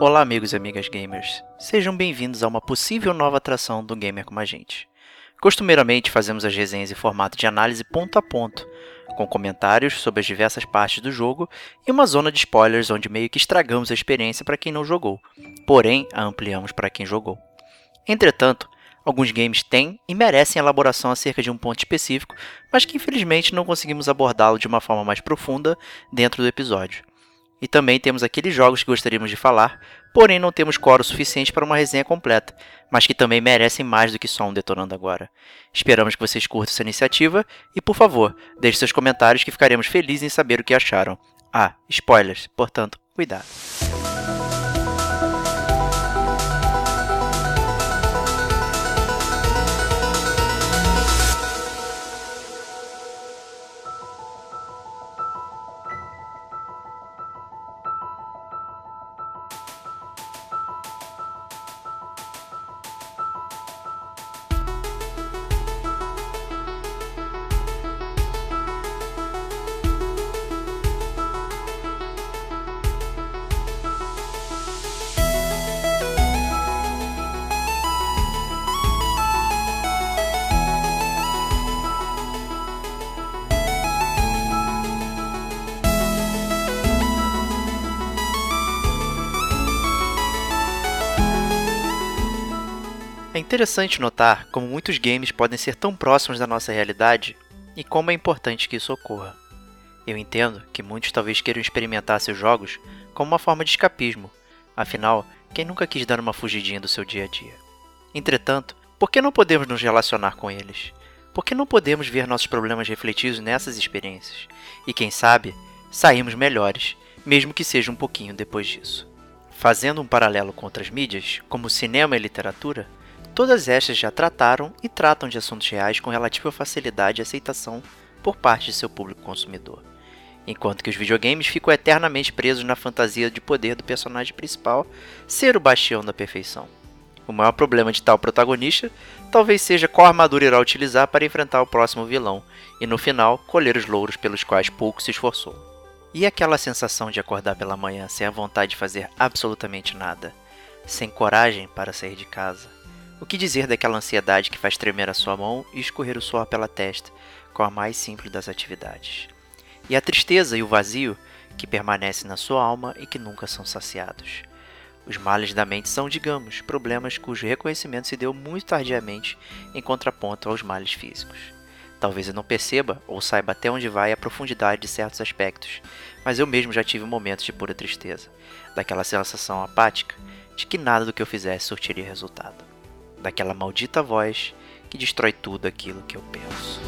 Olá, amigos e amigas gamers. Sejam bem-vindos a uma possível nova atração do Gamer como a gente. Costumeiramente fazemos as resenhas em formato de análise ponto a ponto, com comentários sobre as diversas partes do jogo e uma zona de spoilers onde meio que estragamos a experiência para quem não jogou, porém a ampliamos para quem jogou. Entretanto, alguns games têm e merecem elaboração acerca de um ponto específico, mas que infelizmente não conseguimos abordá-lo de uma forma mais profunda dentro do episódio. E também temos aqueles jogos que gostaríamos de falar, porém não temos coro suficiente para uma resenha completa, mas que também merecem mais do que só um Detonando Agora. Esperamos que vocês curtam essa iniciativa e, por favor, deixe seus comentários que ficaremos felizes em saber o que acharam. Ah, spoilers, portanto, cuidado. Interessante notar como muitos games podem ser tão próximos da nossa realidade e como é importante que isso ocorra. Eu entendo que muitos talvez queiram experimentar seus jogos como uma forma de escapismo, afinal, quem nunca quis dar uma fugidinha do seu dia a dia? Entretanto, por que não podemos nos relacionar com eles? Por que não podemos ver nossos problemas refletidos nessas experiências? E quem sabe, sairmos melhores, mesmo que seja um pouquinho depois disso. Fazendo um paralelo com outras mídias, como cinema e literatura, Todas estas já trataram e tratam de assuntos reais com relativa facilidade e aceitação por parte de seu público consumidor, enquanto que os videogames ficam eternamente presos na fantasia de poder do personagem principal ser o bastião da perfeição. O maior problema de tal protagonista talvez seja qual armadura irá utilizar para enfrentar o próximo vilão e no final colher os louros pelos quais pouco se esforçou. E aquela sensação de acordar pela manhã sem a vontade de fazer absolutamente nada, sem coragem para sair de casa, o que dizer daquela ansiedade que faz tremer a sua mão e escorrer o suor pela testa com a mais simples das atividades? E a tristeza e o vazio que permanecem na sua alma e que nunca são saciados. Os males da mente são, digamos, problemas cujo reconhecimento se deu muito tardiamente em contraponto aos males físicos. Talvez eu não perceba ou saiba até onde vai a profundidade de certos aspectos, mas eu mesmo já tive momentos de pura tristeza, daquela sensação apática de que nada do que eu fizesse surtiria resultado daquela maldita voz que destrói tudo aquilo que eu penso.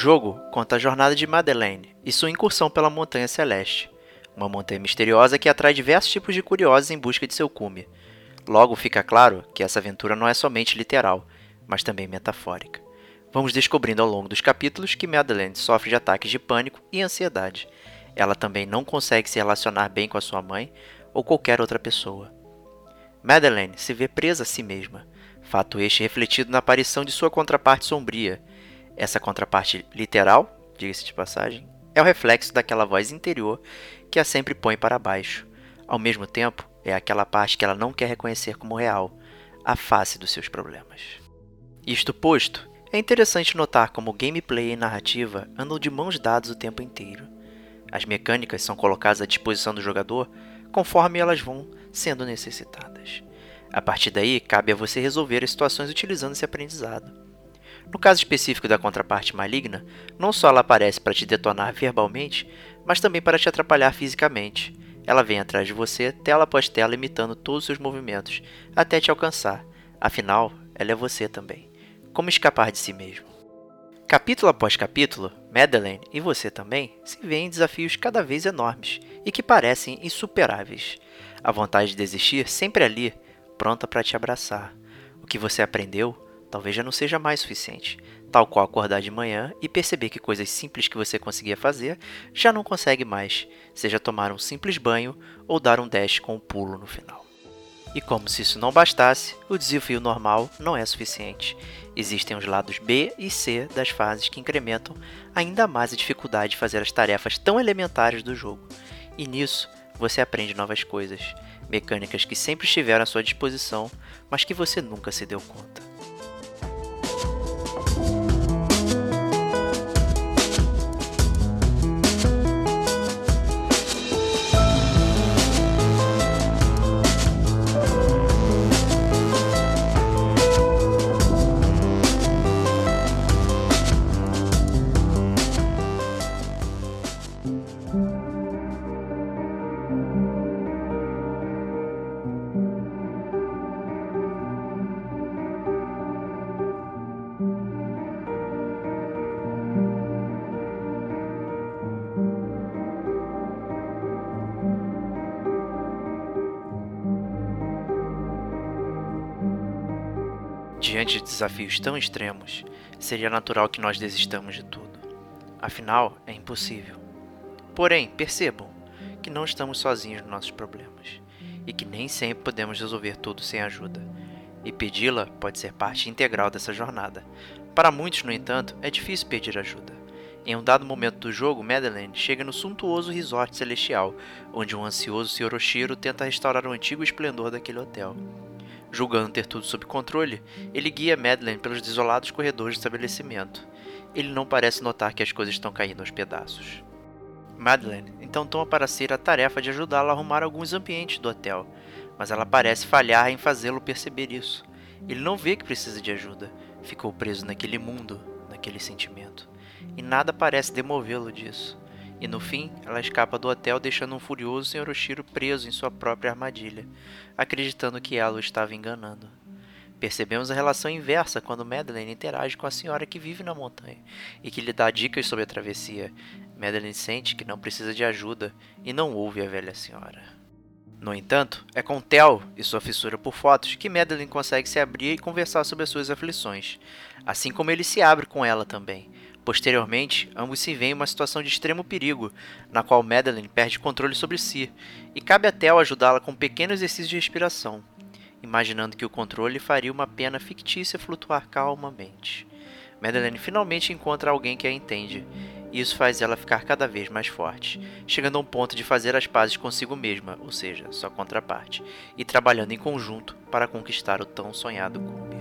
Jogo conta a jornada de Madeleine e sua incursão pela Montanha Celeste, uma montanha misteriosa que atrai diversos tipos de curiosos em busca de seu cume. Logo fica claro que essa aventura não é somente literal, mas também metafórica. Vamos descobrindo ao longo dos capítulos que Madeleine sofre de ataques de pânico e ansiedade. Ela também não consegue se relacionar bem com a sua mãe ou qualquer outra pessoa. Madeleine se vê presa a si mesma, fato este refletido na aparição de sua contraparte sombria, essa contraparte literal, diga-se de passagem, é o reflexo daquela voz interior que a sempre põe para baixo. Ao mesmo tempo, é aquela parte que ela não quer reconhecer como real, a face dos seus problemas. Isto posto, é interessante notar como gameplay e narrativa andam de mãos dadas o tempo inteiro. As mecânicas são colocadas à disposição do jogador conforme elas vão sendo necessitadas. A partir daí, cabe a você resolver as situações utilizando esse aprendizado. No caso específico da contraparte maligna, não só ela aparece para te detonar verbalmente, mas também para te atrapalhar fisicamente. Ela vem atrás de você, tela após tela, imitando todos os seus movimentos, até te alcançar. Afinal, ela é você também. Como escapar de si mesmo? Capítulo após capítulo, Madeleine e você também se veem em desafios cada vez enormes e que parecem insuperáveis. A vontade de desistir sempre ali, pronta para te abraçar. O que você aprendeu talvez já não seja mais suficiente, tal qual acordar de manhã e perceber que coisas simples que você conseguia fazer já não consegue mais, seja tomar um simples banho ou dar um dash com um pulo no final. E como se isso não bastasse, o desafio normal não é suficiente. Existem os lados B e C das fases que incrementam ainda mais a dificuldade de fazer as tarefas tão elementares do jogo. E nisso, você aprende novas coisas, mecânicas que sempre estiveram à sua disposição, mas que você nunca se deu conta. Diante de desafios tão extremos, seria natural que nós desistamos de tudo. Afinal, é impossível. Porém, percebam que não estamos sozinhos nos nossos problemas e que nem sempre podemos resolver tudo sem ajuda. E pedi-la pode ser parte integral dessa jornada. Para muitos, no entanto, é difícil pedir ajuda. Em um dado momento do jogo, Madeleine chega no suntuoso resort celestial, onde um ansioso Sr. Oshiro tenta restaurar o antigo esplendor daquele hotel. Julgando ter tudo sob controle, ele guia Madeleine pelos desolados corredores do estabelecimento. Ele não parece notar que as coisas estão caindo aos pedaços. Madeleine então toma para si a tarefa de ajudá-lo a arrumar alguns ambientes do hotel, mas ela parece falhar em fazê-lo perceber isso. Ele não vê que precisa de ajuda, ficou preso naquele mundo, naquele sentimento, e nada parece demovê-lo disso. E no fim, ela escapa do hotel deixando um furioso Sr. Oshiro preso em sua própria armadilha, acreditando que ela o estava enganando. Percebemos a relação inversa quando Madeleine interage com a senhora que vive na montanha e que lhe dá dicas sobre a travessia. Madeleine sente que não precisa de ajuda e não ouve a velha senhora. No entanto, é com Tel e sua fissura por fotos que Madeleine consegue se abrir e conversar sobre as suas aflições, assim como ele se abre com ela também, Posteriormente, ambos se veem em uma situação de extremo perigo, na qual Madeline perde controle sobre si, e cabe a Tel ajudá-la com um pequeno exercício de respiração, imaginando que o controle faria uma pena fictícia flutuar calmamente. Madeline finalmente encontra alguém que a entende, e isso faz ela ficar cada vez mais forte, chegando a um ponto de fazer as pazes consigo mesma, ou seja, sua contraparte, e trabalhando em conjunto para conquistar o tão sonhado Gumbi.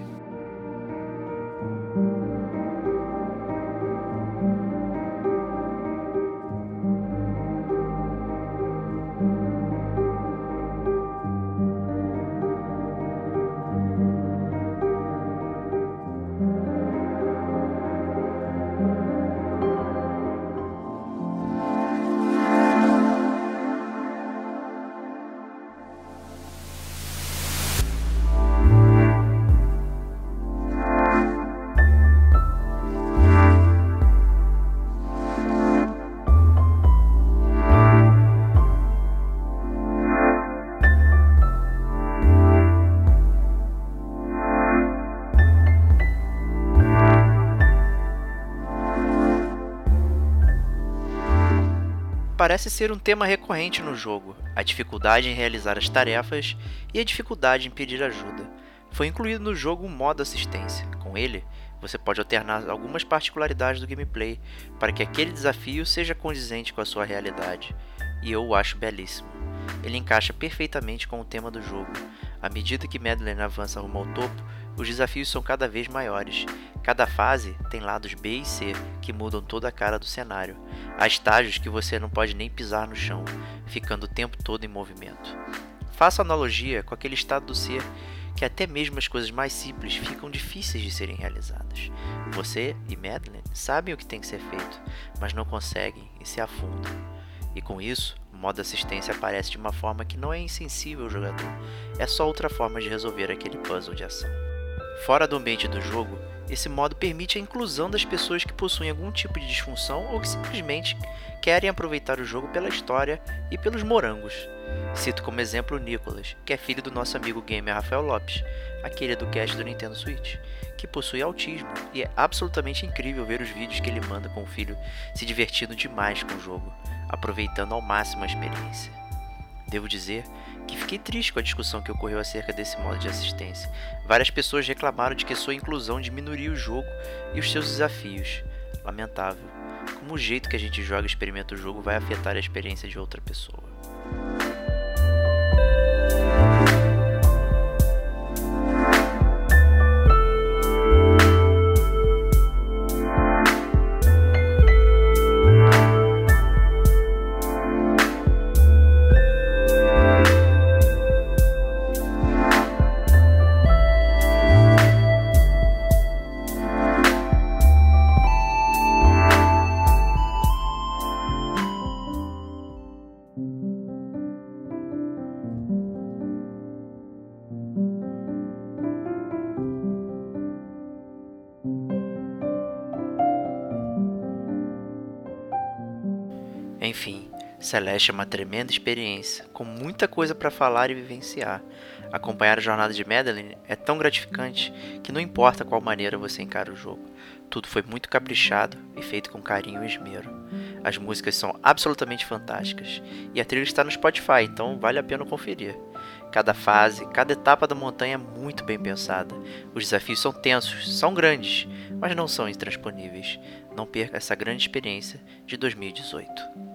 Parece ser um tema recorrente no jogo, a dificuldade em realizar as tarefas e a dificuldade em pedir ajuda. Foi incluído no jogo um modo assistência. Com ele, você pode alternar algumas particularidades do gameplay para que aquele desafio seja condizente com a sua realidade, e eu o acho belíssimo. Ele encaixa perfeitamente com o tema do jogo. À medida que Madeline avança rumo ao topo, os desafios são cada vez maiores. Cada fase tem lados B e C que mudam toda a cara do cenário. Há estágios que você não pode nem pisar no chão, ficando o tempo todo em movimento. Faça analogia com aquele estado do ser que até mesmo as coisas mais simples ficam difíceis de serem realizadas. Você e Madeline sabem o que tem que ser feito, mas não conseguem e se afundam. E com isso, o modo assistência aparece de uma forma que não é insensível ao jogador, é só outra forma de resolver aquele puzzle de ação. Fora do ambiente do jogo, esse modo permite a inclusão das pessoas que possuem algum tipo de disfunção ou que simplesmente querem aproveitar o jogo pela história e pelos morangos. Cito como exemplo o Nicholas, que é filho do nosso amigo gamer Rafael Lopes, aquele do cast do Nintendo Switch, que possui autismo e é absolutamente incrível ver os vídeos que ele manda com o filho se divertindo demais com o jogo, aproveitando ao máximo a experiência. Devo dizer que fiquei triste com a discussão que ocorreu acerca desse modo de assistência. Várias pessoas reclamaram de que sua inclusão diminuiria o jogo e os seus desafios. Lamentável. Como o jeito que a gente joga e experimenta o jogo vai afetar a experiência de outra pessoa. Enfim, Celeste é uma tremenda experiência, com muita coisa para falar e vivenciar. Acompanhar a jornada de Madeline é tão gratificante que não importa qual maneira você encara o jogo. Tudo foi muito caprichado e feito com carinho e esmero. As músicas são absolutamente fantásticas e a trilha está no Spotify, então vale a pena conferir. Cada fase, cada etapa da montanha é muito bem pensada. Os desafios são tensos, são grandes, mas não são intransponíveis. Não perca essa grande experiência de 2018.